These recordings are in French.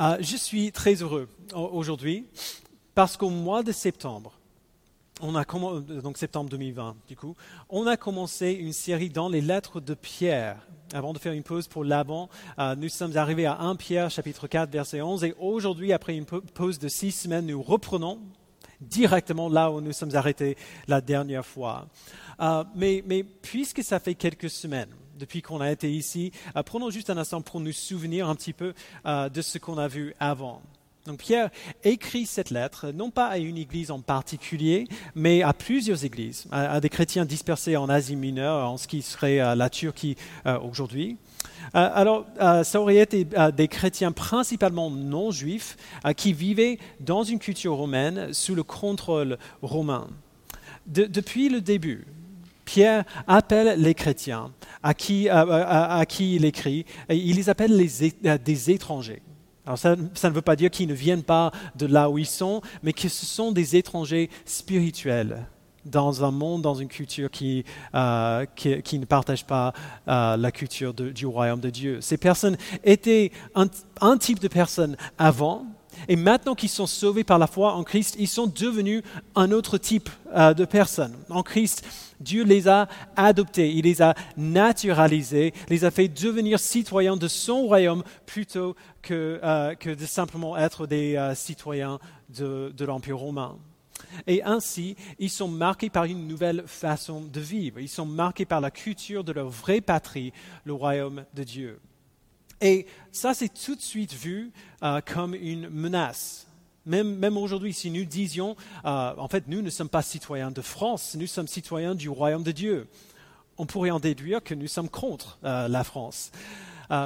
Euh, je suis très heureux aujourd'hui parce qu'au mois de septembre, a donc septembre 2020, du coup, on a commencé une série dans les lettres de Pierre. Avant de faire une pause pour l'avant, euh, nous sommes arrivés à 1 Pierre, chapitre 4, verset 11, et aujourd'hui, après une pause de six semaines, nous reprenons directement là où nous sommes arrêtés la dernière fois. Euh, mais puisque ça fait quelques semaines, depuis qu'on a été ici, euh, prenons juste un instant pour nous souvenir un petit peu euh, de ce qu'on a vu avant. Donc Pierre écrit cette lettre, non pas à une église en particulier, mais à plusieurs églises, à, des chrétiens dispersés en Asie mineure, en ce qui serait euh, la Turquie aujourd'hui. alors, ça aurait été des chrétiens principalement non juifs qui vivaient dans une culture romaine sous le contrôle romain. depuis le début, Pierre appelle les chrétiens à qui, il écrit, il les appelle euh, des étrangers. Alors ça, ne veut pas dire qu'ils ne viennent pas de là où ils sont, mais que ce sont des étrangers spirituels dans un monde, dans une culture qui, euh, ne partage pas euh, la culture du royaume de Dieu. Ces personnes étaient un type de personnes avant, et maintenant qu'ils sont sauvés par la foi en Christ, ils sont devenus un autre type euh, de personnes. En Christ, Dieu les a adoptés, il les a naturalisés, les a fait devenir citoyens de son royaume plutôt que, euh, de simplement être des euh, citoyens de, de l'Empire romain. Et ainsi, ils sont marqués par une nouvelle façon de vivre. Ils sont marqués par la culture de leur vraie patrie, le royaume de Dieu. Et ça, c'est tout de suite vu euh, comme une menace. Même, aujourd'hui, si nous disions, euh, en fait, nous ne sommes pas citoyens de France, nous sommes citoyens du royaume de Dieu, on pourrait en déduire que nous sommes contre euh, la France.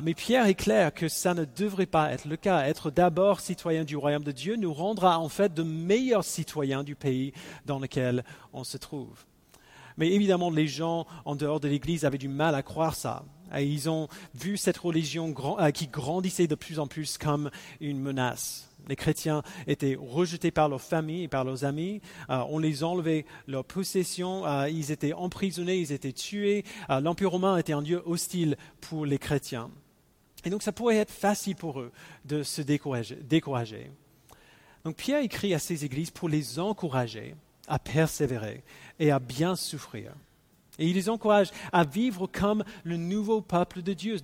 mais Pierre est clair que ça ne devrait pas être le cas. Être d'abord citoyen du royaume de Dieu nous rendra en fait de meilleurs citoyens du pays dans lequel on se trouve. Mais évidemment, les gens en dehors de l'Église avaient du mal à croire ça. Et ils ont vu cette religion euh, qui grandissait de plus en plus comme une menace. Les chrétiens étaient rejetés par leurs familles et par leurs amis. Euh, on les enlevait leurs possessions. Euh, ils étaient emprisonnés, ils étaient tués. L'Empire romain était un lieu hostile pour les chrétiens. Et donc ça pourrait être facile pour eux de se décourager. décourager. Donc Pierre écrit à ces églises pour les encourager à persévérer et à bien souffrir. Et il les encourage à vivre comme le nouveau peuple de Dieu,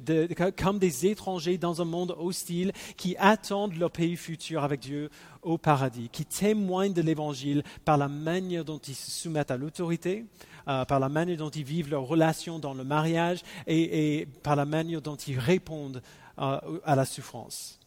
comme des étrangers dans un monde hostile qui attendent leur pays futur avec Dieu au paradis, qui témoignent de l'Évangile par la manière dont ils se soumettent à l'autorité, euh, par la manière dont ils vivent leurs relations dans le mariage et, par la manière dont ils répondent euh, à la souffrance.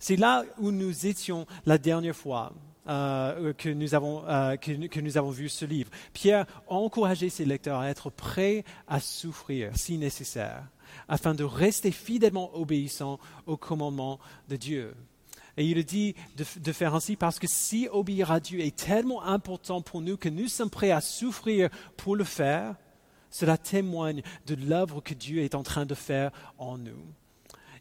C'est là où nous étions la dernière fois. Euh, que, nous avons, euh, que, nous avons vu ce livre. Pierre a encouragé ses lecteurs à être prêts à souffrir si nécessaire, afin de rester fidèlement obéissants au commandement de Dieu. Et il dit de, de, faire ainsi parce que si obéir à Dieu est tellement important pour nous que nous sommes prêts à souffrir pour le faire, cela témoigne de l'œuvre que Dieu est en train de faire en nous.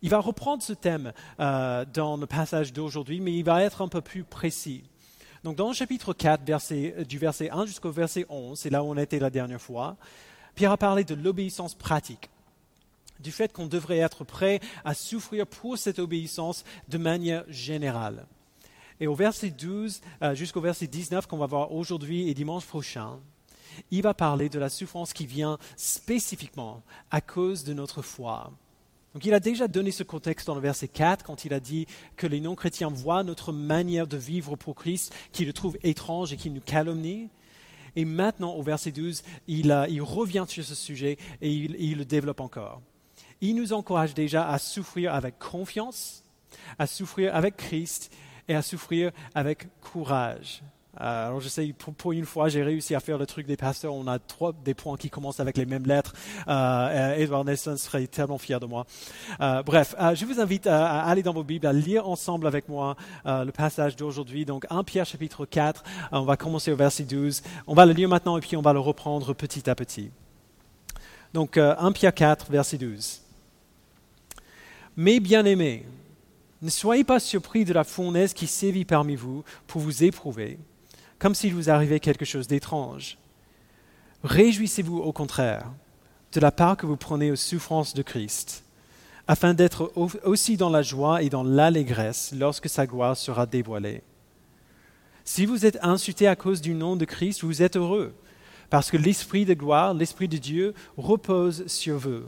Il va reprendre ce thème euh, dans le passage d'aujourd'hui, mais il va être un peu plus précis. Donc dans le chapitre 4, euh, du verset 1 jusqu'au verset 11, c'est là où on était la dernière fois, Pierre a parlé de l'obéissance pratique, du fait qu'on devrait être prêt à souffrir pour cette obéissance de manière générale. Et au verset 12 euh, jusqu'au verset 19 qu'on va voir aujourd'hui et dimanche prochain, il va parler de la souffrance qui vient spécifiquement à cause de notre foi. Donc il a déjà donné ce contexte dans le verset 4 quand il a dit que les non-chrétiens voient notre manière de vivre pour Christ, qu'ils le trouvent étrange et qu'ils nous calomnient. Et maintenant, au verset 12, il, revient sur ce sujet et il le développe encore. Il nous encourage déjà à souffrir avec confiance, à souffrir avec Christ et à souffrir avec courage. Alors je sais, pour, une fois, j'ai réussi à faire le truc des pasteurs. On a trois des points qui commencent avec les mêmes lettres. Euh, Edward Nelson serait tellement fier de moi. Euh, bref, euh, je vous invite à, aller dans vos Bibles, à lire ensemble avec moi le passage d'aujourd'hui. Donc 1 Pierre chapitre 4, on va commencer au verset 12. On va le lire maintenant et puis on va le reprendre petit à petit. Donc 1 Pierre 4, verset 12. Mes bien-aimés, ne soyez pas surpris de la fournaise qui sévit parmi vous pour vous éprouver comme s'il vous arrivait quelque chose d'étrange. Réjouissez-vous au contraire de la part que vous prenez aux souffrances de Christ, afin d'être aussi dans la joie et dans l'allégresse lorsque sa gloire sera dévoilée. Si vous êtes insulté à cause du nom de Christ, vous êtes heureux, parce que l'Esprit de gloire, l'Esprit de Dieu, repose sur vous.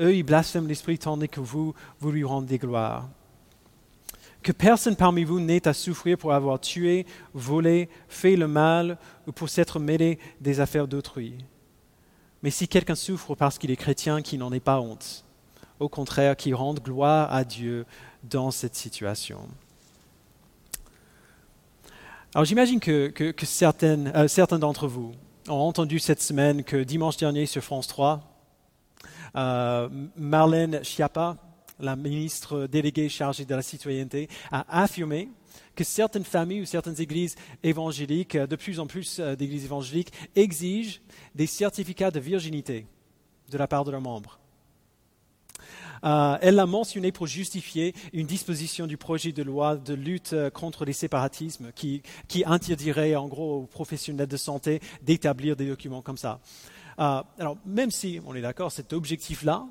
Eux, ils blasphèment l'Esprit tandis que vous, vous lui rendez gloire. Que personne parmi vous n'ait à souffrir pour avoir tué, volé, fait le mal ou pour s'être mêlé des affaires d'autrui. Mais si quelqu'un souffre parce qu'il est chrétien, qu'il n'en ait pas honte. Au contraire, qu'il rende gloire à Dieu dans cette situation. Alors j'imagine que, euh, certains d'entre vous ont entendu cette semaine que dimanche dernier sur France 3, euh, Marlène Schiappa, la ministre déléguée chargée de la citoyenneté, a affirmé que certaines familles ou certaines églises évangéliques, de plus en plus euh, d'églises évangéliques, exigent des certificats de virginité de la part de leurs membres. Euh, elle l'a mentionné pour justifier une disposition du projet de loi de lutte euh, contre les séparatismes qui, interdirait en gros aux professionnels de santé d'établir des documents comme ça. Alors, même si, on est d'accord, cet objectif-là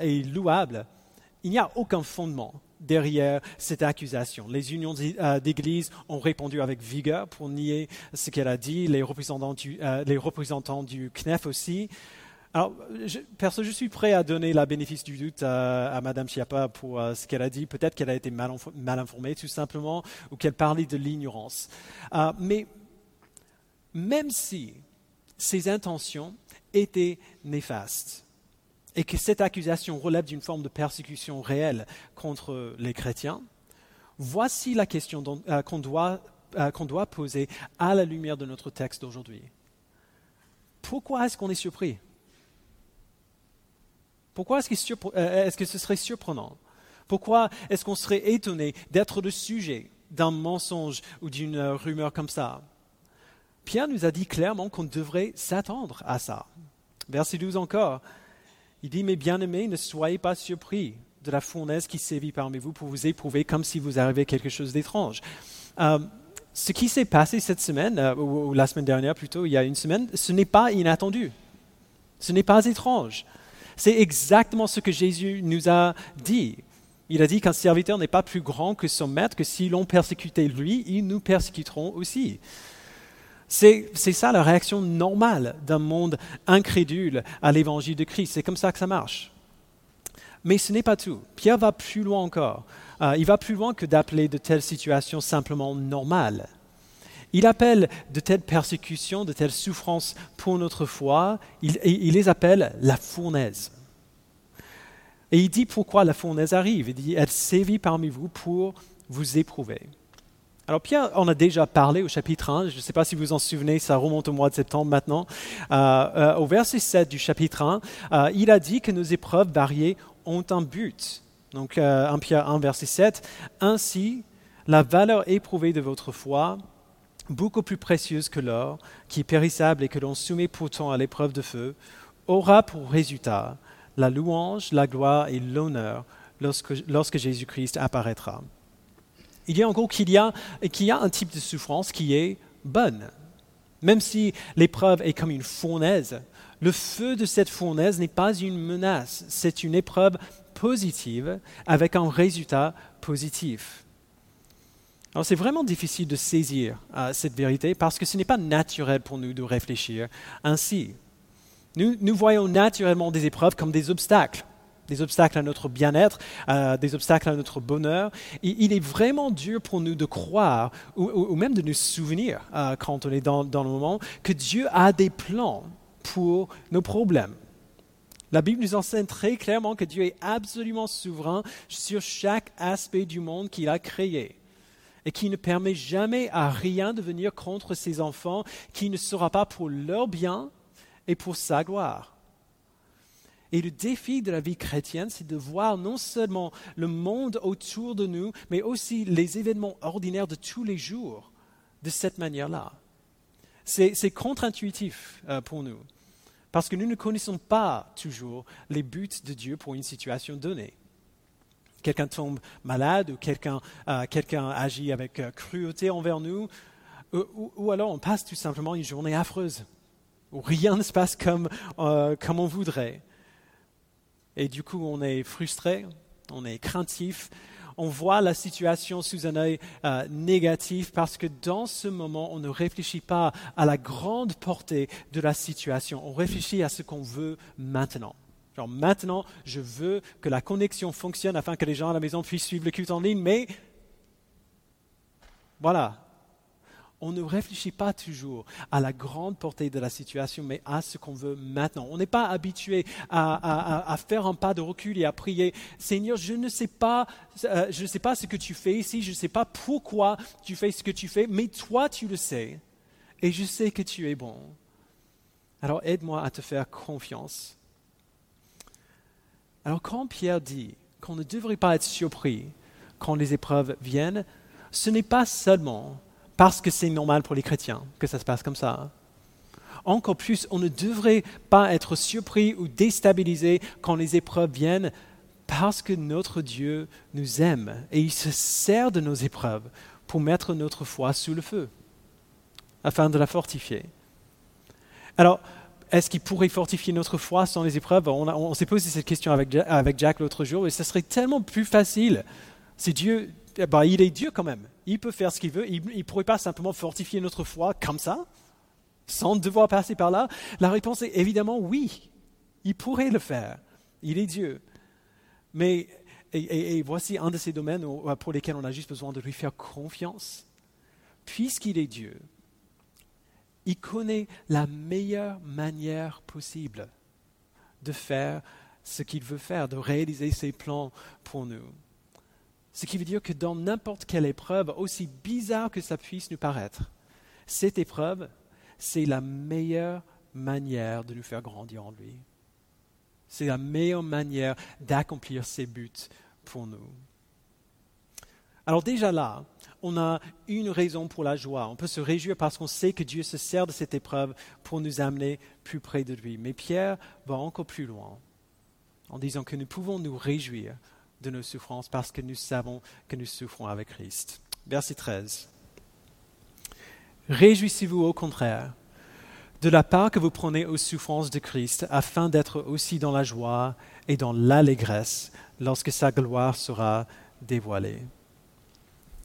est louable, il n'y a aucun fondement derrière cette accusation. Les unions d'église ont répondu avec vigueur pour nier ce qu'elle a dit, les représentants du, les représentants du CNEF aussi. Alors, je, perso, je suis prêt à donner la bénéfice du doute à, Madame Chiappa pour euh, ce qu'elle a dit. Peut-être qu'elle a été mal, informée, tout simplement, ou qu'elle parlait de l'ignorance. Euh, mais même si ses intentions étaient néfastes et que cette accusation relève d'une forme de persécution réelle contre les chrétiens, voici la question euh, qu'on doit, qu'on doit poser à la lumière de notre texte d'aujourd'hui. Pourquoi est-ce qu'on est surpris? Pourquoi euh, est-ce que, ce serait surprenant? Pourquoi est-ce qu'on serait étonné d'être le sujet d'un mensonge ou d'une euh, rumeur comme ça? Pierre nous a dit clairement qu'on devrait s'attendre à ça. Verset 12 encore. Il dit, mes bien-aimés, ne soyez pas surpris de la fournaise qui sévit parmi vous pour vous éprouver comme si vous arrivait quelque chose d'étrange. Euh, ce qui s'est passé cette semaine, ou, la semaine dernière plutôt, il y a une semaine, ce n'est pas inattendu. Ce n'est pas étrange. C'est exactement ce que Jésus nous a dit. Il a dit qu'un serviteur n'est pas plus grand que son maître, que si l'on persécutait lui, ils nous persécuteront aussi. C'est ça la réaction normale d'un monde incrédule à l'évangile de Christ. C'est comme ça que ça marche. Mais ce n'est pas tout. Pierre va plus loin encore. Euh, il va plus loin que d'appeler de telles situations simplement normales. Il appelle de telles persécutions, de telles souffrances pour notre foi, il, il les appelle la fournaise. Et il dit pourquoi la fournaise arrive. Il dit, elle sévit parmi vous pour vous éprouver. Alors Pierre en a déjà parlé au chapitre 1, je ne sais pas si vous en souvenez, ça remonte au mois de septembre maintenant. Euh, euh, au verset 7 du chapitre 1, euh, il a dit que nos épreuves variées ont un but. Donc 1 Pierre 1, verset 7, Ainsi, la valeur éprouvée de votre foi, beaucoup plus précieuse que l'or, qui est périssable et que l'on soumet pourtant à l'épreuve de feu, aura pour résultat la louange, la gloire et l'honneur lorsque, Jésus-Christ apparaîtra. Il dit en gros qu'il y, a, y a un type de souffrance qui est bonne. Même si l'épreuve est comme une fournaise, le feu de cette fournaise n'est pas une menace, c'est une épreuve positive avec un résultat positif. Alors c'est vraiment difficile de saisir euh, cette vérité parce que ce n'est pas naturel pour nous de réfléchir ainsi. Nous voyons naturellement des épreuves comme des obstacles, des obstacles à notre bien-être, euh, des obstacles à notre bonheur. Il est vraiment dur pour nous de croire ou, même de nous souvenir euh, quand on est dans, dans le moment que Dieu a des plans pour nos problèmes. La Bible nous enseigne très clairement que Dieu est absolument souverain sur chaque aspect du monde qu'il a créé et qui ne permet jamais à rien de venir contre ses enfants qui ne sera pas pour leur bien et pour sa gloire. Et le défi de la vie chrétienne, c'est de voir non seulement le monde autour de nous, mais aussi les événements ordinaires de tous les jours de cette manière-là. C'est contre-intuitif euh, pour nous, parce que nous ne connaissons pas toujours les buts de Dieu pour une situation donnée quelqu'un tombe malade ou quelqu'un euh, agit avec euh, cruauté envers nous, ou, alors on passe tout simplement une journée affreuse, où rien ne se passe comme, euh, comme on voudrait. Et du coup on est frustré, on est craintif, on voit la situation sous un œil euh, négatif parce que dans ce moment, on ne réfléchit pas à la grande portée de la situation, on réfléchit à ce qu'on veut maintenant. Genre maintenant, je veux que la connexion fonctionne afin que les gens à la maison puissent suivre le culte en ligne, mais voilà, on ne réfléchit pas toujours à la grande portée de la situation, mais à ce qu'on veut maintenant. On n'est pas habitué à, faire un pas de recul et à prier, Seigneur, je ne sais pas, euh, je ne sais pas ce que tu fais ici, je ne sais pas pourquoi tu fais ce que tu fais, mais toi tu le sais, et je sais que tu es bon. Alors aide-moi à te faire confiance. Alors quand Pierre dit qu'on ne devrait pas être surpris quand les épreuves viennent, ce n'est pas seulement parce que c'est normal pour les chrétiens que ça se passe comme ça. Encore plus, on ne devrait pas être surpris ou déstabilisé quand les épreuves viennent parce que notre Dieu nous aime et il se sert de nos épreuves pour mettre notre foi sous le feu, afin de la fortifier. Alors, est-ce qu'il pourrait fortifier notre foi sans les épreuves? On, s'est posé cette question avec, avec Jack l'autre jour et ce serait tellement plus facile si Dieu eh ben, il est Dieu quand même. Il peut faire ce qu'il veut. Il ne pourrait pas simplement fortifier notre foi comme ça, sans devoir passer par là. La réponse est évidemment oui. Il pourrait le faire. Il est Dieu. Mais, et, voici un de ces domaines pour lesquels on a juste besoin de lui faire confiance. Puisqu'il est Dieu, il connaît la meilleure manière possible de faire ce qu'il veut faire, de réaliser ses plans pour nous. Ce qui veut dire que dans n'importe quelle épreuve, aussi bizarre que ça puisse nous paraître, cette épreuve, c'est la meilleure manière de nous faire grandir en lui. C'est la meilleure manière d'accomplir ses buts pour nous. Alors déjà là, on a une raison pour la joie. On peut se réjouir parce qu'on sait que Dieu se sert de cette épreuve pour nous amener plus près de lui. Mais Pierre va encore plus loin en disant que nous pouvons nous réjouir de nos souffrances parce que nous savons que nous souffrons avec Christ. Verset 13. Réjouissez-vous au contraire de la part que vous prenez aux souffrances de Christ afin d'être aussi dans la joie et dans l'allégresse lorsque sa gloire sera dévoilée.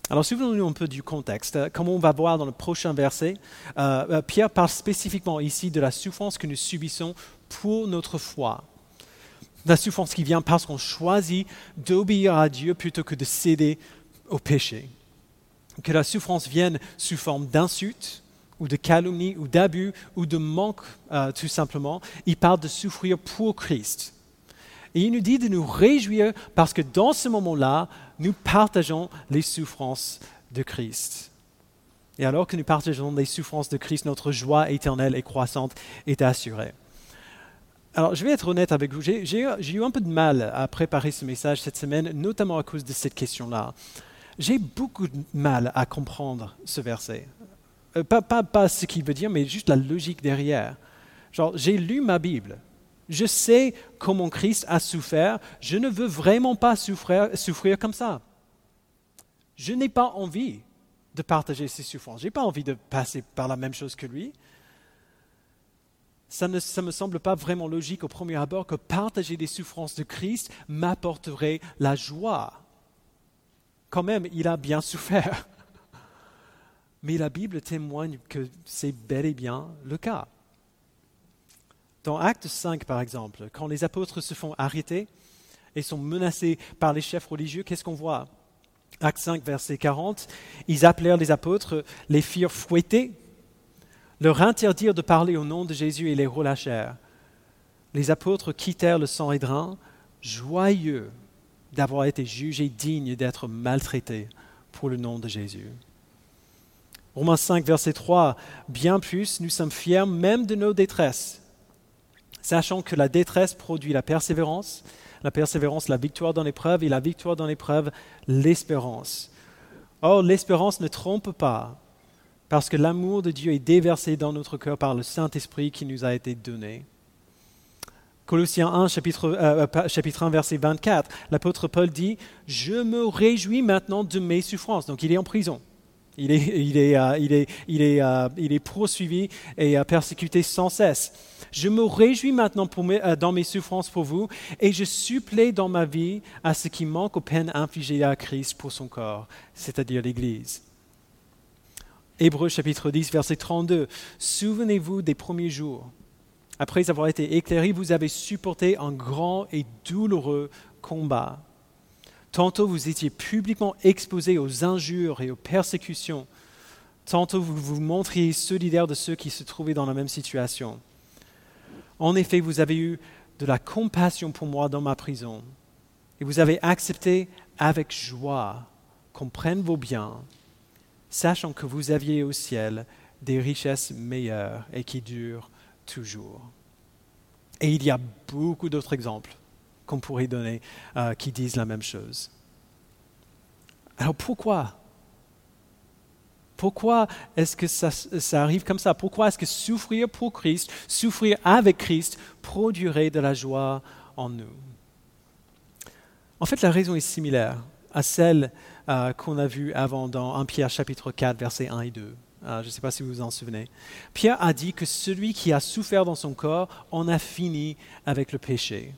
Alors, souvenons-nous un peu du contexte. Comme on va voir dans le prochain verset, euh, euh, Pierre parle spécifiquement ici de la souffrance que nous subissons pour notre foi la souffrance qui vient parce qu'on choisit d'obéir à Dieu plutôt que de céder au péché. Que la souffrance vienne sous forme d'insultes ou de calomnie ou d'abus ou de manque euh, tout simplement. Il parle de souffrir pour Christ. Et il nous dit de nous réjouir parce que dans ce moment-là, nous partageons les souffrances de Christ. Et alors que nous partageons les souffrances de Christ, notre joie éternelle et croissante est assurée. Alors, je vais être honnête avec vous. J'ai eu un peu de mal à préparer ce message cette semaine, notamment à cause de cette question-là. J'ai beaucoup de mal à comprendre ce verset. Euh, pas, ce qu'il veut dire, mais juste la logique derrière. Genre, j'ai lu ma Bible. Je sais comment Christ a souffert. Je ne veux vraiment pas souffrir, souffrir comme ça. Je n'ai pas envie de partager ses souffrances. Je n'ai pas envie de passer par la même chose que lui ça ne me semble pas vraiment logique au premier abord que partager les souffrances de Christ m'apporterait la joie. Quand même, il a bien souffert. Mais la Bible témoigne que c'est bel et bien le cas. Dans Acte 5, par exemple, quand les apôtres se font arrêter et sont menacés par les chefs religieux, qu'est-ce qu'on voit? Acte 5, verset 40, ils appelèrent les apôtres, les firent fouetter leur interdire de parler au nom de Jésus et les relâchèrent. Les apôtres quittèrent le Sanhédrin, joyeux d'avoir été jugés dignes d'être maltraités pour le nom de Jésus. Romains 5, verset 3, bien plus, nous sommes fiers même de nos détresses, sachant que la détresse produit la persévérance, la persévérance, la victoire dans l'épreuve, et la victoire dans l'épreuve, l'espérance. Or, l'espérance ne trompe pas, parce que l'amour de Dieu est déversé dans notre cœur par le Saint-Esprit qui nous a été donné. Colossiens 1, chapitre, euh, euh, chapitre 1, verset 24, l'apôtre Paul dit, Je me réjouis maintenant de mes souffrances. Donc il est en prison. Il est, il est poursuivi et persécuté sans cesse. Je me réjouis maintenant dans mes souffrances pour vous et je supplée dans ma vie à ce qui manque aux peines infligées à Christ pour son corps, c'est-à-dire l'Église. Hébreux chapitre 10, verset 32. Souvenez-vous des premiers jours. Après avoir été éclairés, vous avez supporté un grand et douloureux combat. Tantôt vous étiez publiquement exposés aux injures et aux persécutions. Tantôt vous vous montriez solidaire de ceux qui se trouvaient dans la même situation. En effet, vous avez eu de la compassion pour moi dans ma prison. Et vous avez accepté avec joie qu'on prenne vos biens sachant que vous aviez au ciel des richesses meilleures et qui durent toujours. Et il y a beaucoup d'autres exemples qu'on pourrait donner euh, qui disent la même chose. Alors pourquoi? Pourquoi est-ce que ça, ça, arrive comme ça? Pourquoi est-ce que souffrir pour Christ, souffrir avec Christ, produirait de la joie en nous? En fait, la raison est similaire à celle euh, qu'on a vu avant dans 1 Pierre chapitre 4, versets 1 et 2. Euh, je ne sais pas si vous vous en souvenez. Pierre a dit que celui qui a souffert dans son corps en a fini avec le péché.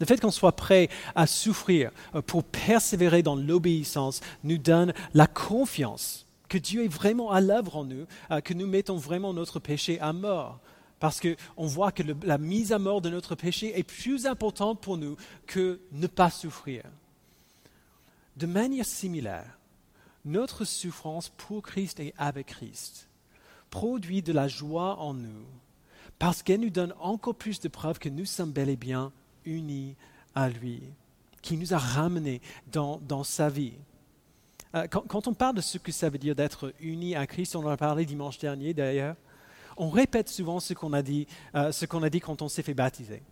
Le fait qu'on soit prêt à souffrir euh, pour persévérer dans l'obéissance nous donne la confiance que Dieu est vraiment à l'œuvre en nous, que nous mettons vraiment notre péché à mort. Parce qu'on voit que la mise à mort de notre péché est plus importante pour nous que ne pas souffrir. De manière similaire, notre souffrance pour Christ et avec Christ produit de la joie en nous parce qu'elle nous donne encore plus de preuves que nous sommes bel et bien unis à lui, qui nous a ramenés dans, sa vie. Euh, quand, on parle de ce que ça veut dire d'être unis à Christ, on en a parlé dimanche dernier d'ailleurs, on répète souvent ce qu'on a euh, ce qu'on a dit quand on s'est fait baptiser,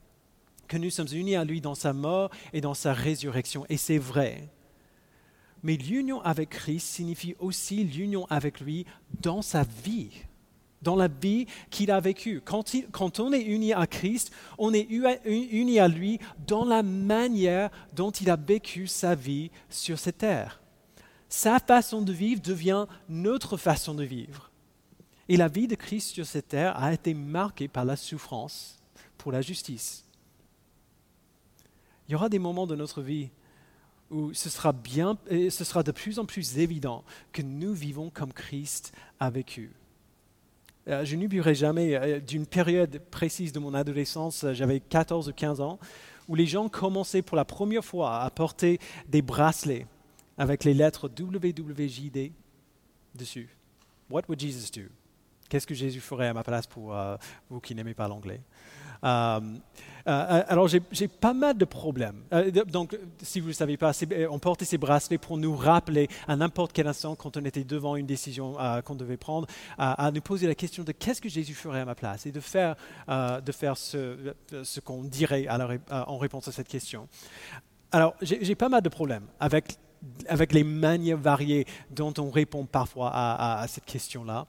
que nous sommes unis à lui dans sa mort et dans sa résurrection, et c'est vrai. Mais l'union avec Christ signifie aussi l'union avec lui dans sa vie, dans la vie qu'il a vécue. Quand, on est uni à Christ, on est uni à lui dans la manière dont il a vécu sa vie sur cette terre. Sa façon de vivre devient notre façon de vivre. Et la vie de Christ sur cette terre a été marquée par la souffrance pour la justice. Il y aura des moments de notre vie où ce sera, bien, ce sera de plus en plus évident que nous vivons comme Christ a vécu. Euh, je n'oublierai jamais euh, d'une période précise de mon adolescence, euh, j'avais 14 ou 15 ans, où les gens commençaient pour la première fois à porter des bracelets avec les lettres WWJD dessus. What would Jesus do? Qu'est-ce que Jésus ferait à ma place pour vous qui n'aimez pas l'anglais? Euh, euh, alors j'ai pas mal de problèmes. Euh, donc, si vous ne savez pas, on portait ces bracelets pour nous rappeler à n'importe quel instant, quand on était devant une décision qu'on devait prendre, à nous poser la question de qu'est-ce que Jésus ferait à ma place et de faire, de faire ce, qu'on dirait en réponse à cette question. Alors, j'ai pas mal de problèmes avec avec les manières variées dont on répond parfois à cette question-là.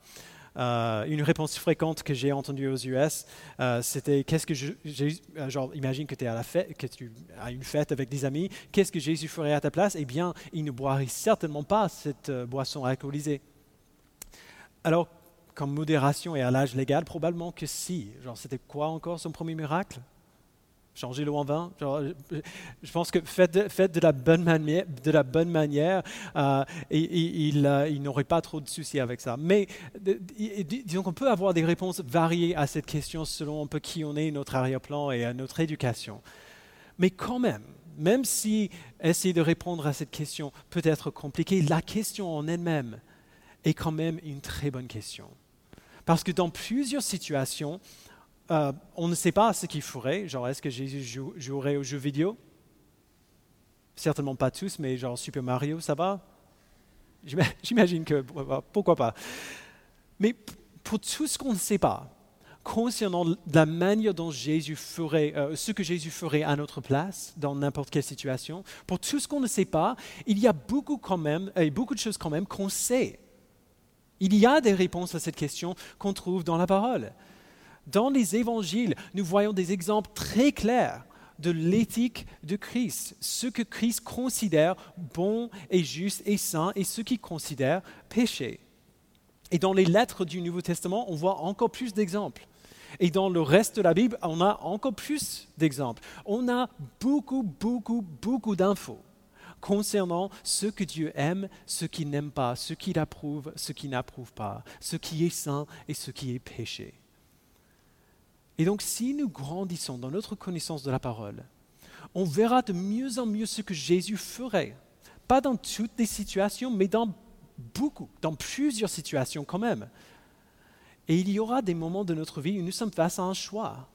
Euh, une réponse fréquente que j'ai entendue aux US, euh, c'était qu'est-ce que Jésus, euh, genre imagine que tu es à la fête, une fête avec des amis, qu'est-ce que Jésus ferait à ta place? Eh bien, il ne boirait certainement pas cette boisson alcoolisée. Alors, comme modération et à l'âge légal, probablement que si. Genre, c'était quoi encore son premier miracle? Changer l'eau en vin. je pense que faites de, la bonne manière, de la bonne manière euh, et, euh, il, n'aurait pas trop de soucis avec ça. Mais disons qu'on peut avoir des réponses variées à cette question selon un peu qui on est, notre arrière-plan et notre éducation. Mais quand même, même si essayer de répondre à cette question peut être compliqué, la question en elle-même est quand même une très bonne question. Parce que dans plusieurs situations, euh, on ne sait pas ce qu'il ferait. Genre, est-ce que Jésus jouerait aux jeux vidéo? Certainement pas tous, mais genre Super Mario, ça va? J'imagine que pourquoi pas. Mais pour tout ce qu'on ne sait pas, concernant la manière dont Jésus ferait, euh, ce que Jésus ferait à notre place dans n'importe quelle situation, pour tout ce qu'on ne sait pas, il y a beaucoup quand même, et beaucoup de choses quand même qu'on sait. Il y a des réponses à cette question qu'on trouve dans la parole. Dans les évangiles, nous voyons des exemples très clairs de l'éthique de Christ, ce que Christ considère bon et juste et saint et ce qu'il considère péché. Et dans les lettres du Nouveau Testament, on voit encore plus d'exemples. Et dans le reste de la Bible, on a encore plus d'exemples. On a beaucoup, beaucoup, beaucoup d'infos concernant ce que Dieu aime, ce qu'il n'aime pas, ce qu'il approuve, ce qu'il n'approuve pas, ce qui est saint et ce qui est péché. Et donc si nous grandissons dans notre connaissance de la parole, on verra de mieux en mieux ce que Jésus ferait. Pas dans toutes les situations, mais dans beaucoup, dans plusieurs situations quand même. Et il y aura des moments de notre vie où nous sommes face à un choix.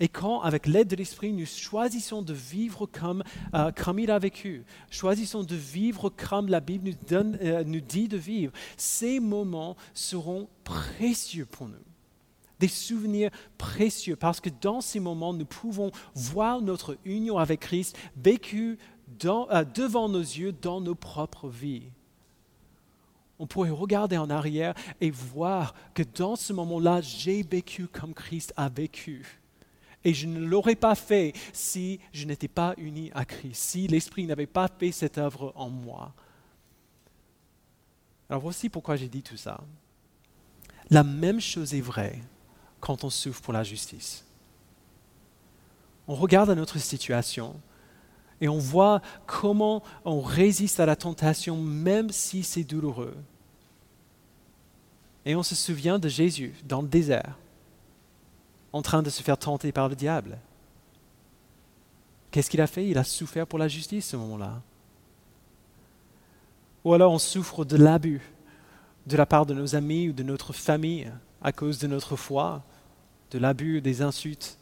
Et quand, avec l'aide de l'Esprit, nous choisissons de vivre comme, euh, comme il a vécu, choisissons de vivre comme la Bible nous, euh, nous dit de vivre, ces moments seront précieux pour nous des souvenirs précieux, parce que dans ces moments, nous pouvons voir notre union avec Christ vécue euh, devant nos yeux dans nos propres vies. On pourrait regarder en arrière et voir que dans ce moment-là, j'ai vécu comme Christ a vécu. Et je ne l'aurais pas fait si je n'étais pas uni à Christ, si l'Esprit n'avait pas fait cette œuvre en moi. Alors voici pourquoi j'ai dit tout ça. La même chose est vraie quand on souffre pour la justice. On regarde notre situation et on voit comment on résiste à la tentation même si c'est douloureux. Et on se souvient de Jésus dans le désert, en train de se faire tenter par le diable. Qu'est-ce qu'il a fait? Il a souffert pour la justice ce moment-là. Ou alors on souffre de l'abus de la part de nos amis ou de notre famille à cause de notre foi de l'abus, des insultes.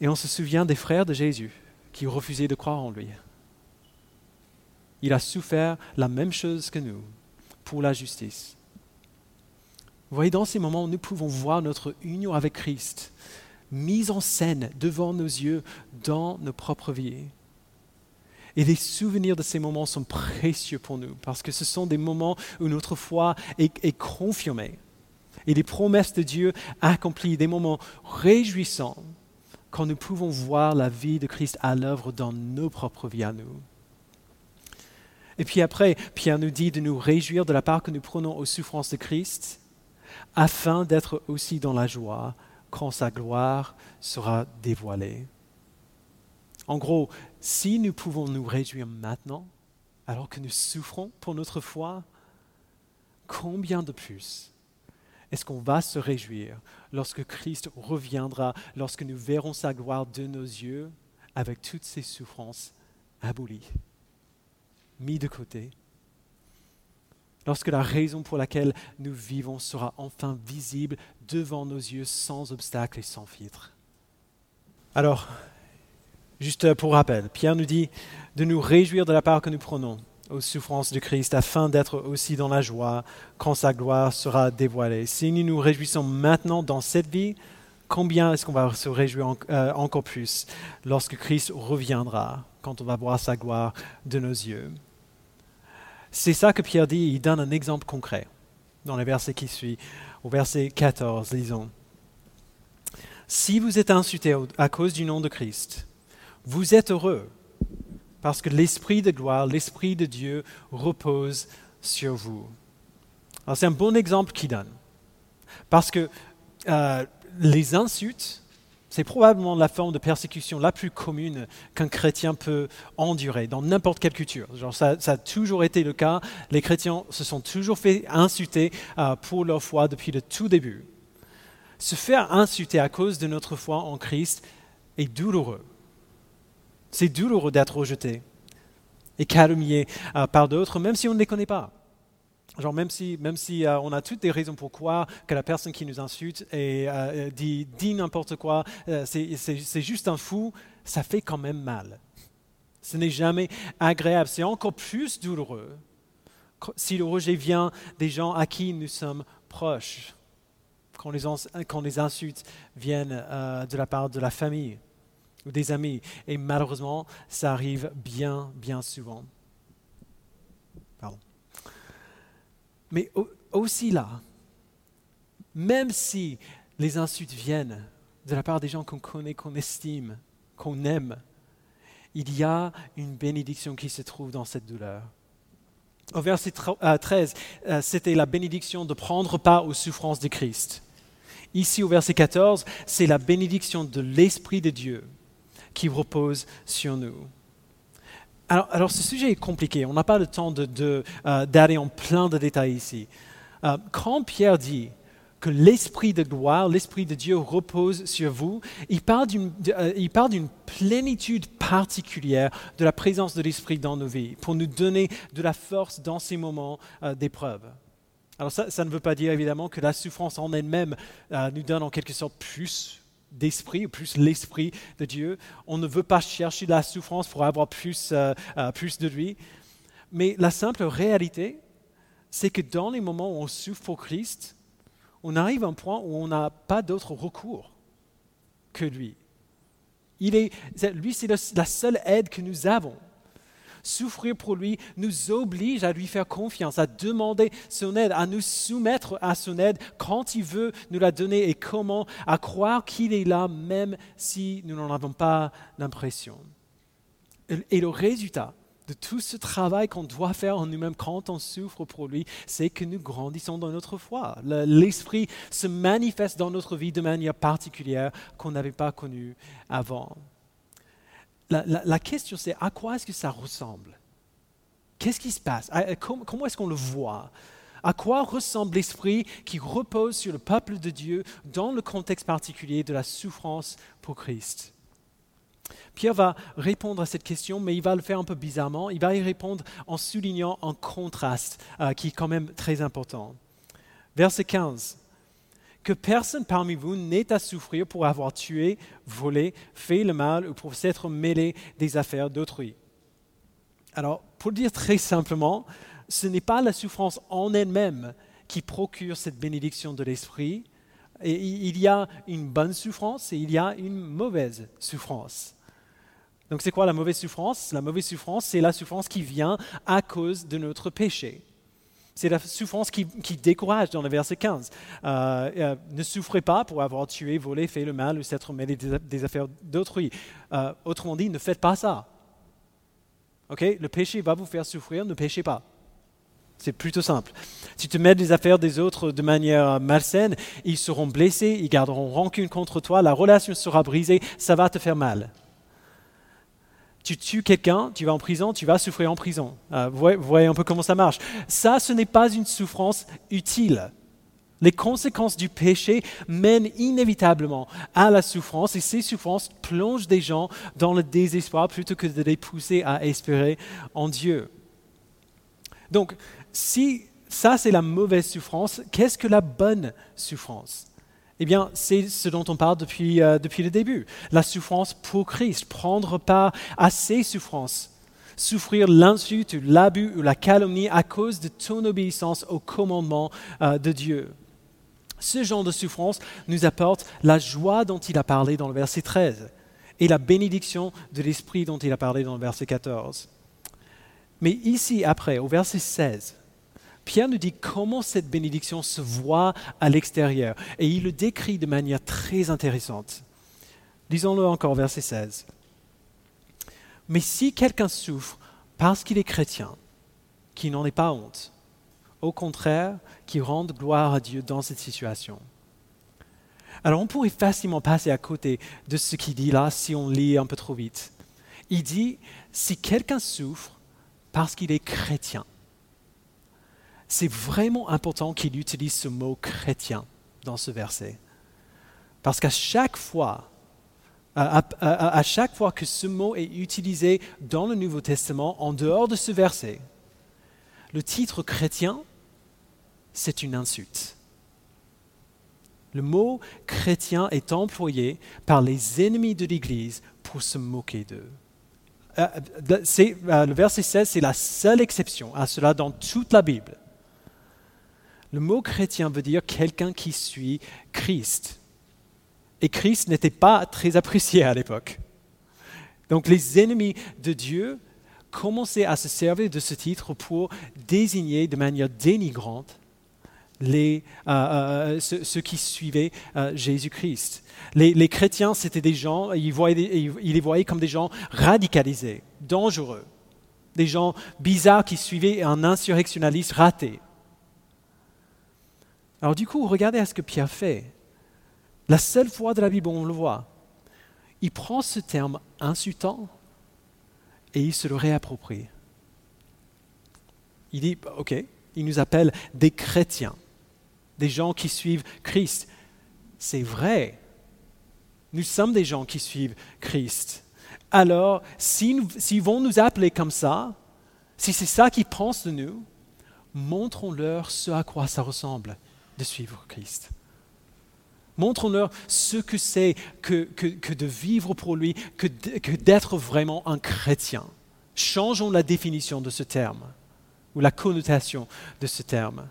Et on se souvient des frères de Jésus qui refusaient de croire en lui. Il a souffert la même chose que nous pour la justice. Vous voyez, dans ces moments, nous pouvons voir notre union avec Christ mise en scène devant nos yeux dans nos propres vies. Et les souvenirs de ces moments sont précieux pour nous parce que ce sont des moments où notre foi est, est confirmée et les promesses de Dieu accomplies, des moments réjouissants quand nous pouvons voir la vie de Christ à l'œuvre dans nos propres vies à nous. Et puis après, Pierre nous dit de nous réjouir de la part que nous prenons aux souffrances de Christ, afin d'être aussi dans la joie quand sa gloire sera dévoilée. En gros, si nous pouvons nous réjouir maintenant, alors que nous souffrons pour notre foi, combien de plus est-ce qu'on va se réjouir lorsque Christ reviendra, lorsque nous verrons sa gloire de nos yeux avec toutes ses souffrances abolies, mises de côté? Lorsque la raison pour laquelle nous vivons sera enfin visible devant nos yeux sans obstacle et sans filtre. Alors, juste pour rappel, Pierre nous dit de nous réjouir de la part que nous prenons aux souffrances de Christ afin d'être aussi dans la joie quand sa gloire sera dévoilée. Si nous nous réjouissons maintenant dans cette vie, combien est-ce qu'on va se réjouir euh, encore plus lorsque Christ reviendra, quand on va voir sa gloire de nos yeux? C'est ça que Pierre dit, il donne un exemple concret dans le verset qui suit, au verset 14, lisons. Si vous êtes insulté à cause du nom de Christ, vous êtes heureux parce que l'Esprit de gloire, l'Esprit de Dieu repose sur vous. Alors c'est un bon exemple qu'il donne. Parce que euh, les insultes, c'est probablement la forme de persécution la plus commune qu'un chrétien peut endurer dans n'importe quelle culture. Genre ça, a toujours été le cas. Les chrétiens se sont toujours fait insulter euh, pour leur foi depuis le tout début. Se faire insulter à cause de notre foi en Christ est douloureux. C'est douloureux d'être rejeté et calomnié euh, par d'autres, même si on ne les connaît pas. Genre même si, même si euh, on a toutes des raisons pour croire que la personne qui nous insulte et euh, dit, n'importe quoi, c'est juste un fou, ça fait quand même mal. Ce n'est jamais agréable. C'est encore plus douloureux si le rejet vient des gens à qui nous sommes proches, quand les insultes viennent de la part de la famille ou des amis. Et malheureusement, ça arrive bien, bien souvent. Pardon. Mais aussi là, même si les insultes viennent de la part des gens qu'on connaît, qu'on estime, qu'on aime, il y a une bénédiction qui se trouve dans cette douleur. Au verset 13, euh, euh, c'était la bénédiction de prendre part aux souffrances de Christ. Ici, au verset 14, c'est la bénédiction de l'Esprit de Dieu qui repose sur nous. Alors, ce sujet est compliqué, on n'a pas le temps euh, d'aller en plein de détails ici. quand Pierre dit que l'Esprit de gloire, l'Esprit de Dieu repose sur vous, il parle d'une plénitude particulière de la présence de l'Esprit dans nos vies, pour nous donner de la force dans ces moments euh, d'épreuve. Alors ça, ne veut pas dire évidemment que la souffrance en elle-même euh, nous donne en quelque sorte plus d'esprit, plus l'esprit de Dieu. On ne veut pas chercher la souffrance pour avoir plus, euh, plus de lui. Mais la simple réalité, c'est que dans les moments où on souffre pour Christ, on arrive à un point où on n'a pas d'autre recours que lui. Il est, lui, c'est la seule aide que nous avons. Souffrir pour lui nous oblige à lui faire confiance, à demander son aide, à nous soumettre à son aide quand il veut nous la donner et comment, à croire qu'il est là même si nous n'en avons pas l'impression. Et le résultat, de tout ce travail qu'on doit faire en nous-mêmes quand on souffre pour lui, c'est que nous grandissons dans notre foi. L'Esprit se manifeste dans notre vie de manière particulière qu'on n'avait pas connue avant. La, question c'est à quoi est-ce que ça ressemble? Qu'est-ce qui se passe? Comment est-ce qu'on le voit? À quoi ressemble l'esprit qui repose sur le peuple de Dieu dans le contexte particulier de la souffrance pour Christ? Pierre va répondre à cette question, mais il va le faire un peu bizarrement. Il va y répondre en soulignant un contraste euh, qui est quand même très important. Verset 15. Que personne parmi vous n'ait à souffrir pour avoir tué, volé, fait le mal ou pour s'être mêlé des affaires d'autrui. Alors, pour dire très simplement, ce n'est pas la souffrance en elle-même qui procure cette bénédiction de l'esprit. Et il y a une bonne souffrance et il y a une mauvaise souffrance. Donc c'est quoi la mauvaise souffrance? La mauvaise souffrance, c'est la souffrance qui vient à cause de notre péché. C'est la souffrance qui, décourage dans le verset 15. Euh, euh, ne souffrez pas pour avoir tué, volé, fait le mal ou s'être mêlé des, affaires d'autrui. Euh, autrement dit, ne faites pas ça. le péché va vous faire souffrir, ne péchez pas. C'est plutôt simple. Si tu mets les affaires des autres de manière malsaine, ils seront blessés, ils garderont rancune contre toi, la relation sera brisée, ça va te faire mal tu tues quelqu'un, tu vas en prison, tu vas souffrir en prison. Euh, vous, voyez, un peu comment ça marche. Ça, ce n'est pas une souffrance utile. Les conséquences du péché mènent inévitablement à la souffrance et ces souffrances plongent des gens dans le désespoir plutôt que de les pousser à espérer en Dieu. Donc, si ça c'est la mauvaise souffrance, qu'est-ce que la bonne souffrance? Eh bien, c'est ce dont on parle depuis, euh, depuis le début. La souffrance pour Christ, prendre part à ses souffrances, souffrir l'insulte, l'abus ou la calomnie à cause de ton obéissance au commandement euh, de Dieu. Ce genre de souffrance nous apporte la joie dont il a parlé dans le verset 13 et la bénédiction de l'Esprit dont il a parlé dans le verset 14. Mais ici, après, au verset 16, Pierre nous dit comment cette bénédiction se voit à l'extérieur. Et il le décrit de manière très intéressante. Lisons-le encore, verset 16. Mais si quelqu'un souffre parce qu'il est chrétien, qu'il n'en ait pas honte, au contraire, qu'il rende gloire à Dieu dans cette situation. Alors on pourrait facilement passer à côté de ce qu'il dit là si on lit un peu trop vite. Il dit, si quelqu'un souffre parce qu'il est chrétien, c'est vraiment important qu'il utilise ce mot chrétien dans ce verset. Parce qu'à chaque fois, à, chaque fois que ce mot est utilisé dans le Nouveau Testament, en dehors de ce verset, le titre chrétien, c'est une insulte. Le mot chrétien est employé par les ennemis de l'Église pour se moquer d'eux. Euh, euh, le verset 16, c'est la seule exception à cela dans toute la Bible. Le mot chrétien veut dire quelqu'un qui suit Christ. Et Christ n'était pas très apprécié à l'époque. Donc les ennemis de Dieu commençaient à se servir de ce titre pour désigner de manière dénigrante les, euh, euh, ceux, qui suivaient Jésus-Christ. Les, chrétiens, c'était des gens, ils les voyaient comme des gens radicalisés, dangereux, des gens bizarres qui suivaient un insurrectionnaliste raté. Alors du coup, regardez à ce que Pierre fait. La seule fois de la Bible où on le voit, il prend ce terme insultant et il se le réapproprie. Il dit, OK, il nous appelle des chrétiens, des gens qui suivent Christ. C'est vrai. Nous sommes des gens qui suivent Christ. Alors, s'ils vont nous appeler comme ça, si c'est ça qu'ils pensent de nous, montrons-leur ce à quoi ça ressemble de suivre Christ. Montrons-leur ce que c'est que, de vivre pour lui, que d'être vraiment un chrétien. Changeons la définition de ce terme, ou la connotation de ce terme.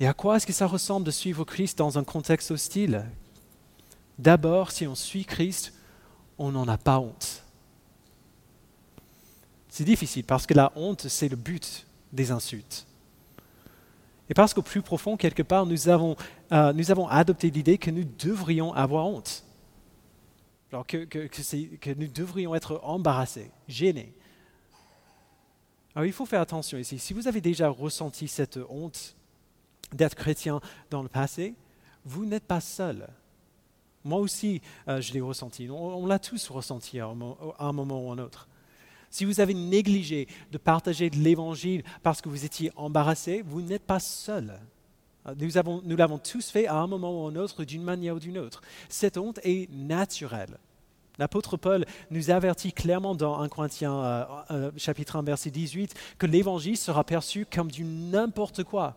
Et à quoi est-ce que ça ressemble de suivre Christ dans un contexte hostile? D'abord, si on suit Christ, on n'en a pas honte. C'est difficile parce que la honte, c'est le but des insultes. Et parce qu'au plus profond, quelque part, nous avons, euh, nous avons adopté l'idée que nous devrions avoir honte. Alors que, que, nous devrions être embarrassés, gênés. Alors il faut faire attention ici. Si vous avez déjà ressenti cette honte d'être chrétien dans le passé, vous n'êtes pas seul. Moi aussi, euh, je l'ai ressenti. On, l'a tous ressenti à un moment ou à un autre. Si vous avez négligé de partager de l'évangile parce que vous étiez embarrassé, vous n'êtes pas seul. Nous, l'avons tous fait à un moment ou à un autre, d'une manière ou d'une autre. Cette honte est naturelle. L'apôtre Paul nous avertit clairement dans 1 Corinthiens euh, euh, chapitre 1 verset 18 que l'évangile sera perçu comme du n'importe quoi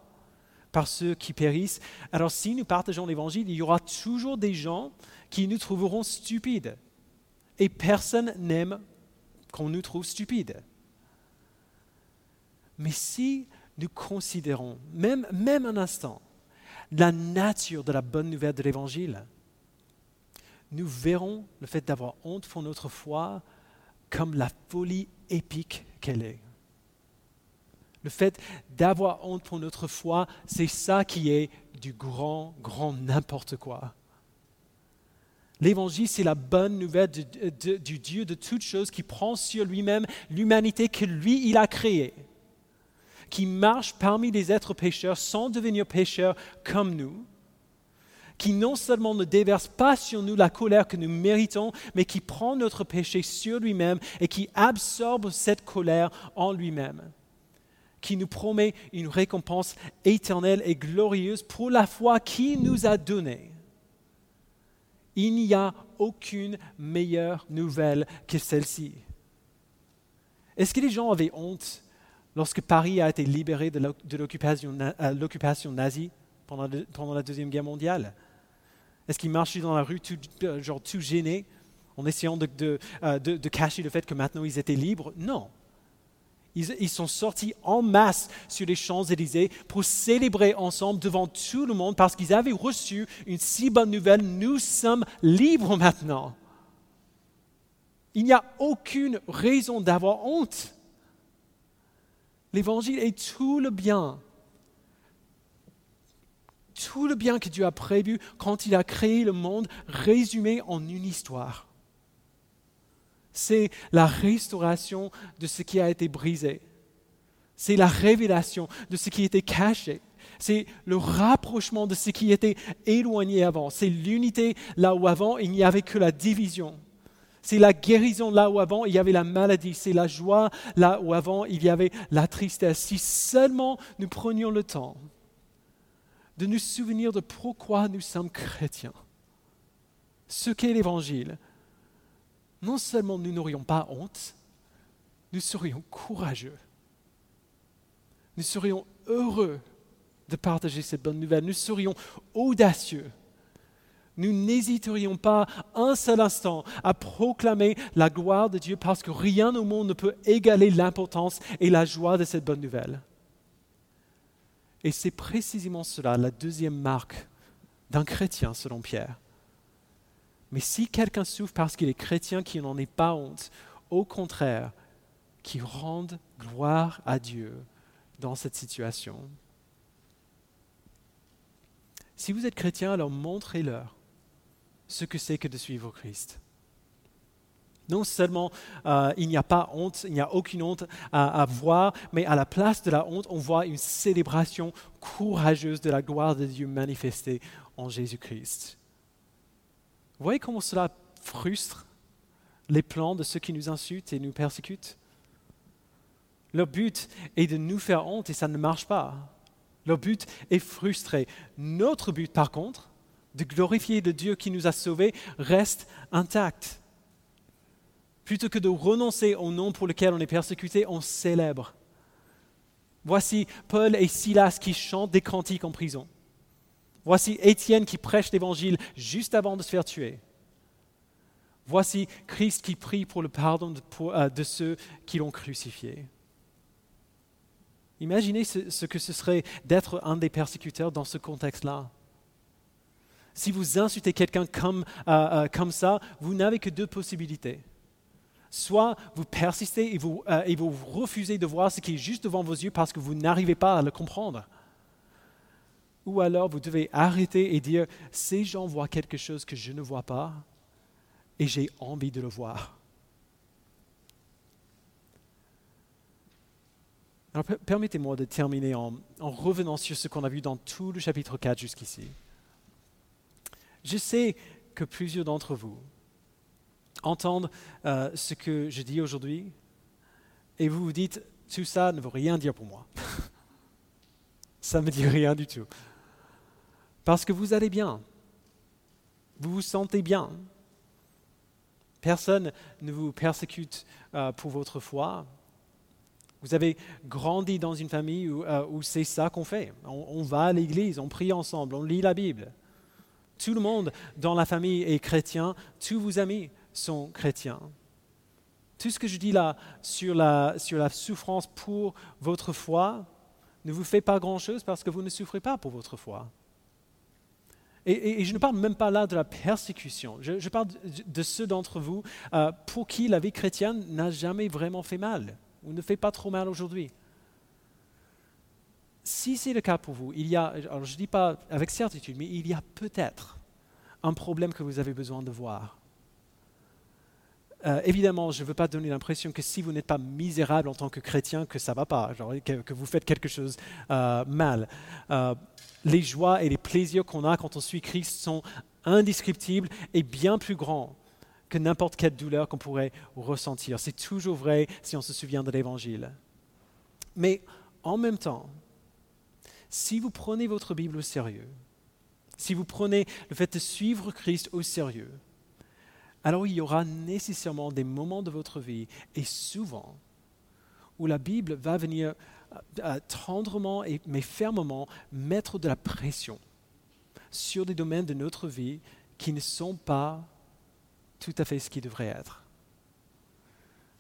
par ceux qui périssent. Alors si nous partageons l'évangile, il y aura toujours des gens qui nous trouveront stupides. Et personne n'aime qu'on nous trouve stupides. Mais si nous considérons, même, même un instant, la nature de la bonne nouvelle de l'Évangile, nous verrons le fait d'avoir honte pour notre foi comme la folie épique qu'elle est. Le fait d'avoir honte pour notre foi, c'est ça qui est du grand, grand n'importe quoi. L'évangile, c'est la bonne nouvelle du Dieu de toutes choses qui prend sur lui-même l'humanité que lui, il a créée, qui marche parmi les êtres pécheurs sans devenir pécheurs comme nous, qui non seulement ne déverse pas sur nous la colère que nous méritons, mais qui prend notre péché sur lui-même et qui absorbe cette colère en lui-même, qui nous promet une récompense éternelle et glorieuse pour la foi qu'il nous a donnée il n'y a aucune meilleure nouvelle que celle-ci. Est-ce que les gens avaient honte lorsque Paris a été libéré de euh, l'occupation nazie pendant, la Deuxième Guerre mondiale? Est-ce qu'ils marchaient dans la rue tout, euh, genre, tout gênés en essayant euh, de cacher le fait que maintenant ils étaient libres? Non. Ils, sont sortis en masse sur les Champs-Élysées pour célébrer ensemble devant tout le monde parce qu'ils avaient reçu une si bonne nouvelle. Nous sommes libres maintenant. Il n'y a aucune raison d'avoir honte. L'évangile est tout le bien. Tout le bien que Dieu a prévu quand il a créé le monde, résumé en une histoire. C'est la restauration de ce qui a été brisé. C'est la révélation de ce qui était caché. C'est le rapprochement de ce qui était éloigné avant. C'est l'unité là où avant il n'y avait que la division. C'est la guérison là où avant il y avait la maladie. C'est la joie là où avant il y avait la tristesse. Si seulement nous prenions le temps de nous souvenir de pourquoi nous sommes chrétiens, ce qu'est l'Évangile, non seulement nous n'aurions pas honte, nous serions courageux. Nous serions heureux de partager cette bonne nouvelle. Nous serions audacieux. Nous n'hésiterions pas un seul instant à proclamer la gloire de Dieu parce que rien au monde ne peut égaler l'importance et la joie de cette bonne nouvelle. Et c'est précisément cela, la deuxième marque d'un chrétien selon Pierre. Mais si quelqu'un souffre parce qu'il est chrétien, qui n'en est pas honte, au contraire, qui rende gloire à Dieu dans cette situation. Si vous êtes chrétien, alors montrez-leur ce que c'est que de suivre Christ. Non seulement euh, il n'y a pas honte, il n'y a aucune honte à, voir, mais à la place de la honte, on voit une célébration courageuse de la gloire de Dieu manifestée en Jésus-Christ. Voyez comment cela frustre les plans de ceux qui nous insultent et nous persécutent? Leur but est de nous faire honte et ça ne marche pas. Leur but est frustré. Notre but, par contre, de glorifier le Dieu qui nous a sauvés, reste intact. Plutôt que de renoncer au nom pour lequel on est persécuté, on célèbre. Voici Paul et Silas qui chantent des cantiques en prison. Voici Étienne qui prêche l'évangile juste avant de se faire tuer. Voici Christ qui prie pour le pardon de, euh, ceux qui l'ont crucifié. Imaginez ce que ce serait d'être un des persécuteurs dans ce contexte-là. Si vous insultez quelqu'un comme, euh, euh, comme ça, vous n'avez que deux possibilités. Soit vous persistez et vous, et vous refusez de voir ce qui est juste devant vos yeux parce que vous n'arrivez pas à le comprendre. Ou alors vous devez arrêter et dire, ces gens voient quelque chose que je ne vois pas et j'ai envie de le voir. Alors permettez-moi de terminer en, en revenant sur ce qu'on a vu dans tout le chapitre 4 jusqu'ici. Je sais que plusieurs d'entre vous entendent euh, ce que je dis aujourd'hui et vous vous dites, tout ça ne veut rien dire pour moi. ça ne me dit rien du tout. Parce que vous allez bien. Vous vous sentez bien. Personne ne vous persécute euh, pour votre foi. Vous avez grandi dans une famille où, euh, c'est ça qu'on fait. on, va à l'église, on prie ensemble, on lit la Bible. Tout le monde dans la famille est chrétien, tous vos amis sont chrétiens. Tout ce que je dis là sur la, sur la souffrance pour votre foi ne vous fait pas grand-chose parce que vous ne souffrez pas pour votre foi. Et, je ne parle même pas là de la persécution. Je, parle de, ceux d'entre vous euh, pour qui la vie chrétienne n'a jamais vraiment fait mal ou ne fait pas trop mal aujourd'hui si c'est le cas pour vous, il y a, alors je ne dis pas avec certitude, mais il y a peut-être un problème que vous avez besoin de voir. Euh, évidemment, je ne veux pas donner l'impression que si vous n'êtes pas misérable en tant que chrétien, que ça ne va pas, que, vous faites quelque chose euh, mal. Euh, les joies et les plaisirs qu'on a quand on suit Christ sont indescriptibles et bien plus grands que n'importe quelle douleur qu'on pourrait ressentir. C'est toujours vrai si on se souvient de l'Évangile. Mais en même temps, si vous prenez votre Bible au sérieux, si vous prenez le fait de suivre Christ au sérieux, alors il y aura nécessairement des moments de votre vie, et souvent, où la Bible va venir euh, euh, tendrement mais fermement mettre de la pression sur des domaines de notre vie qui ne sont pas tout à fait ce qui devrait être.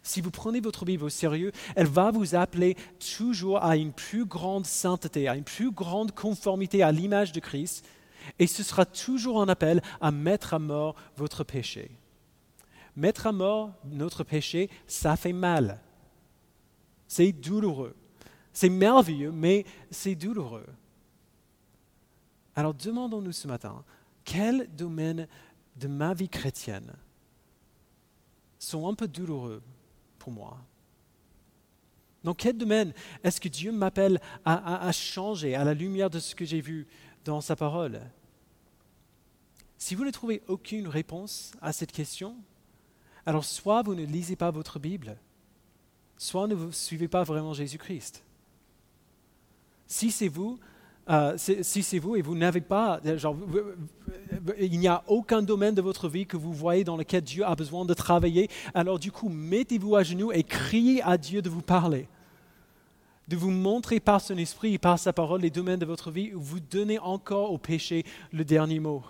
Si vous prenez votre Bible au sérieux, elle va vous appeler toujours à une plus grande sainteté, à une plus grande conformité à l'image de Christ, et ce sera toujours un appel à mettre à mort votre péché. Mettre à mort notre péché, ça fait mal. C'est douloureux. C'est merveilleux, mais c'est douloureux. Alors demandons-nous ce matin, quel domaine de ma vie chrétienne sont un peu douloureux pour moi? Dans quel domaine est-ce que Dieu m'appelle à, changer à la lumière de ce que j'ai vu dans sa parole? Si vous ne trouvez aucune réponse à cette question, alors soit vous ne lisez pas votre Bible, soit ne vous suivez pas vraiment Jésus-Christ. Si c'est vous, euh, si c'est vous et vous n'avez pas, genre, il n'y a aucun domaine de votre vie que vous voyez dans lequel Dieu a besoin de travailler, alors du coup, mettez-vous à genoux et criez à Dieu de vous parler, de vous montrer par son esprit et par sa parole les domaines de votre vie où vous donnez encore au péché le dernier mot.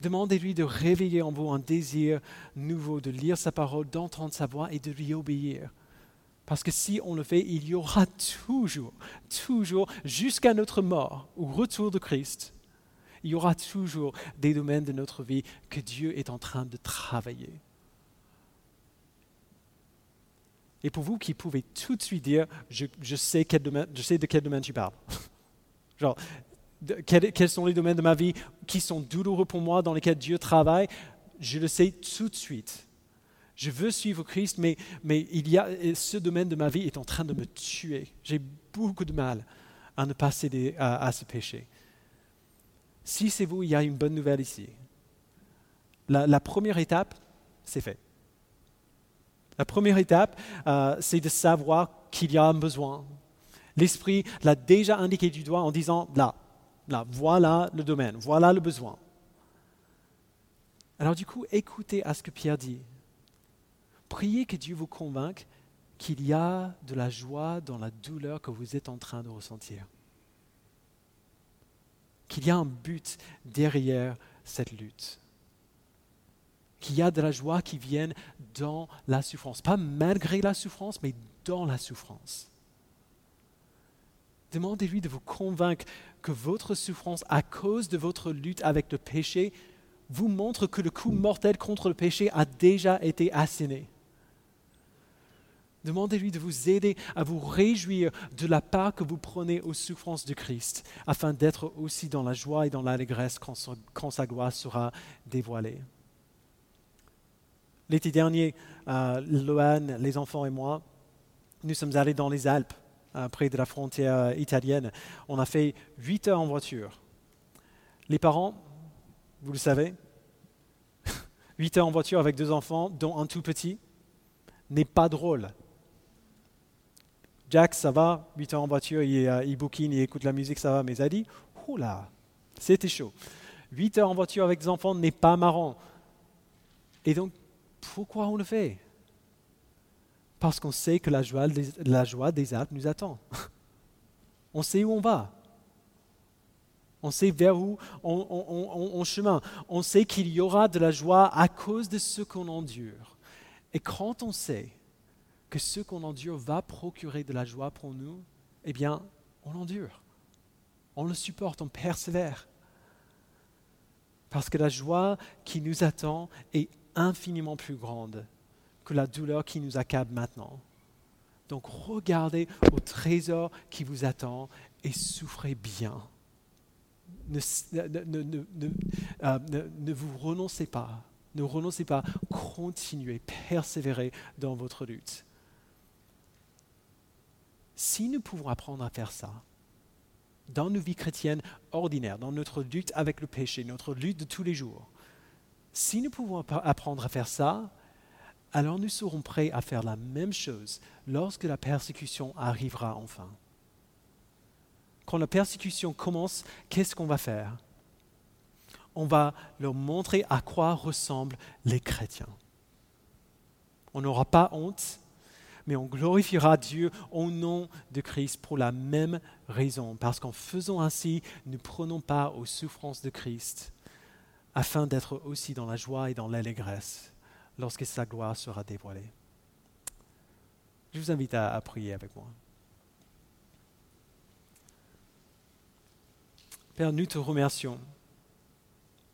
Demandez-lui de réveiller en vous un désir nouveau, de lire sa parole, d'entendre sa voix et de lui obéir. Parce que si on le fait, il y aura toujours, toujours, jusqu'à notre mort, au retour de Christ, il y aura toujours des domaines de notre vie que Dieu est en train de travailler. Et pour vous qui pouvez tout de suite dire, je, sais, de quel domaine tu parles. quels, sont les domaines de ma vie qui sont douloureux pour moi, dans lesquels Dieu travaille, je le sais tout de suite. Je veux suivre Christ, mais, mais il y a, ce domaine de ma vie est en train de me tuer. J'ai beaucoup de mal à ne pas céder à, ce péché. Si c'est vous, il y a une bonne nouvelle ici. La, première étape, c'est fait. La première étape, euh, c'est de savoir qu'il y a un besoin. L'Esprit l'a déjà indiqué du doigt en disant, là, là, voilà le domaine, voilà le besoin. Alors du coup, écoutez à ce que Pierre dit. Priez que Dieu vous convainque qu'il y a de la joie dans la douleur que vous êtes en train de ressentir. Qu'il y a un but derrière cette lutte. Qu'il y a de la joie qui vient dans la souffrance. Pas malgré la souffrance, mais dans la souffrance. Demandez-lui de vous convaincre que votre souffrance, à cause de votre lutte avec le péché, vous montre que le coup mortel contre le péché a déjà été asséné. Demandez-lui de vous aider à vous réjouir de la part que vous prenez aux souffrances de Christ, afin d'être aussi dans la joie et dans l'allégresse quand, sa gloire sera dévoilée. L'été dernier, euh, Loane, les enfants et moi, nous sommes allés dans les Alpes, près de la frontière italienne. On a fait huit heures en voiture. Les parents, vous le savez, huit heures en voiture avec deux enfants, dont un tout petit, n'est pas drôle. Jack, ça va, 8 heures en voiture, il, euh, il bouquine, il écoute la musique, ça va. Mais Zadie, oula, c'était chaud. 8 heures en voiture avec des enfants n'est pas marrant. Et donc, pourquoi on le fait? Parce qu'on sait que la joie, des, la Alpes nous attend. On sait où on va. On sait vers où on, on, chemin. On sait qu'il y aura de la joie à cause de ce qu'on endure. Et quand on sait que ce qu'on endure va procurer de la joie pour nous, eh bien, on endure. On le supporte, on persévère. Parce que la joie qui nous attend est infiniment plus grande que la douleur qui nous accable maintenant. Donc regardez au trésor qui vous attend et souffrez bien. Ne, euh, ne vous renoncez pas. Ne renoncez pas. Continuez, persévérez dans votre lutte. Si nous pouvons apprendre à faire ça, dans nos vies chrétiennes ordinaires, dans notre lutte avec le péché, notre lutte de tous les jours, si nous pouvons apprendre à faire ça, alors nous serons prêts à faire la même chose lorsque la persécution arrivera enfin. Quand la persécution commence, qu'est-ce qu'on va faire? On va leur montrer à quoi ressemblent les chrétiens. On n'aura pas honte, mais on glorifiera Dieu au nom de Christ pour la même raison, parce qu'en faisant ainsi, nous prenons part aux souffrances de Christ, afin d'être aussi dans la joie et dans l'allégresse lorsque sa gloire sera dévoilée. Je vous invite à, prier avec moi. Père, nous te remercions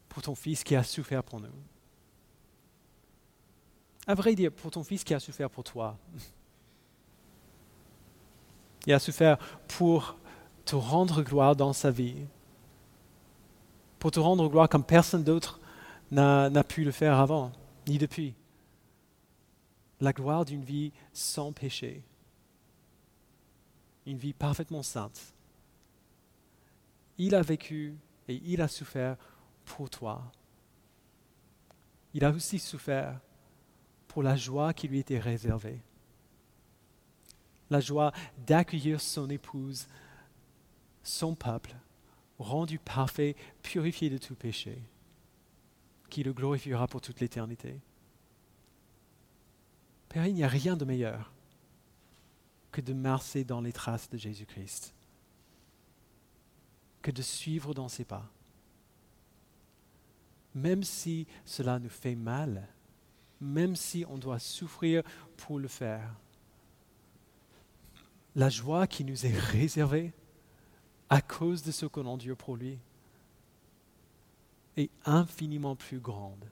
pour ton Fils qui a souffert pour nous. À vrai dire, pour ton Fils qui a souffert pour toi. Il a souffert pour te rendre gloire dans sa vie, pour te rendre gloire comme personne d'autre n'a pu le faire avant, ni depuis. La gloire d'une vie sans péché, une vie parfaitement sainte. Il a vécu et il a souffert pour toi. Il a aussi souffert pour la joie qui lui était réservée la joie d'accueillir son épouse, son peuple, rendu parfait, purifié de tout péché, qui le glorifiera pour toute l'éternité. Père, il n'y a rien de meilleur que de marcher dans les traces de Jésus-Christ, que de suivre dans ses pas. Même si cela nous fait mal, même si on doit souffrir pour le faire, la joie qui nous est réservée à cause de ce qu'on endure pour lui est infiniment plus grande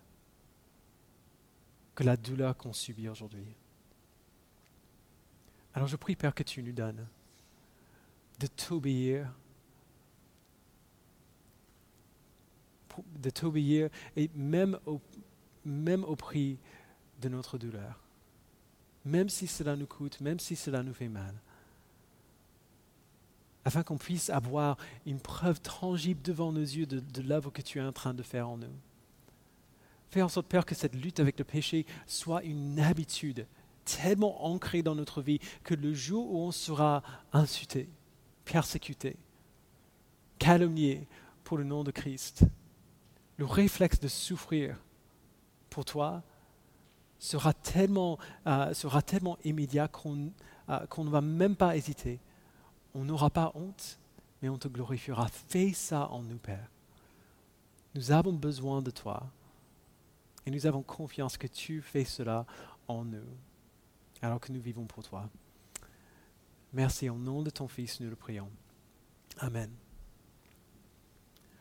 que la douleur qu'on subit aujourd'hui. Alors je prie, Père, que tu nous donnes de t'obéir de t'obéir, et même au, même au prix de notre douleur. Même si cela nous coûte, même si cela nous fait mal. Afin qu'on puisse avoir une preuve tangible devant nos yeux de, de l'œuvre que tu es en train de faire en nous. Fais en sorte, Père, que cette lutte avec le péché soit une habitude tellement ancrée dans notre vie que le jour où on sera insulté, persécuté, calomnié pour le nom de Christ, le réflexe de souffrir pour toi sera tellement, euh, sera tellement immédiat euh, qu'on ne va même pas hésiter. On n'aura pas honte, mais on te glorifiera. Fais ça en nous, Père. Nous avons besoin de toi et nous avons confiance que tu fais cela en nous, alors que nous vivons pour toi. Merci, au nom de ton Fils, nous le prions. Amen.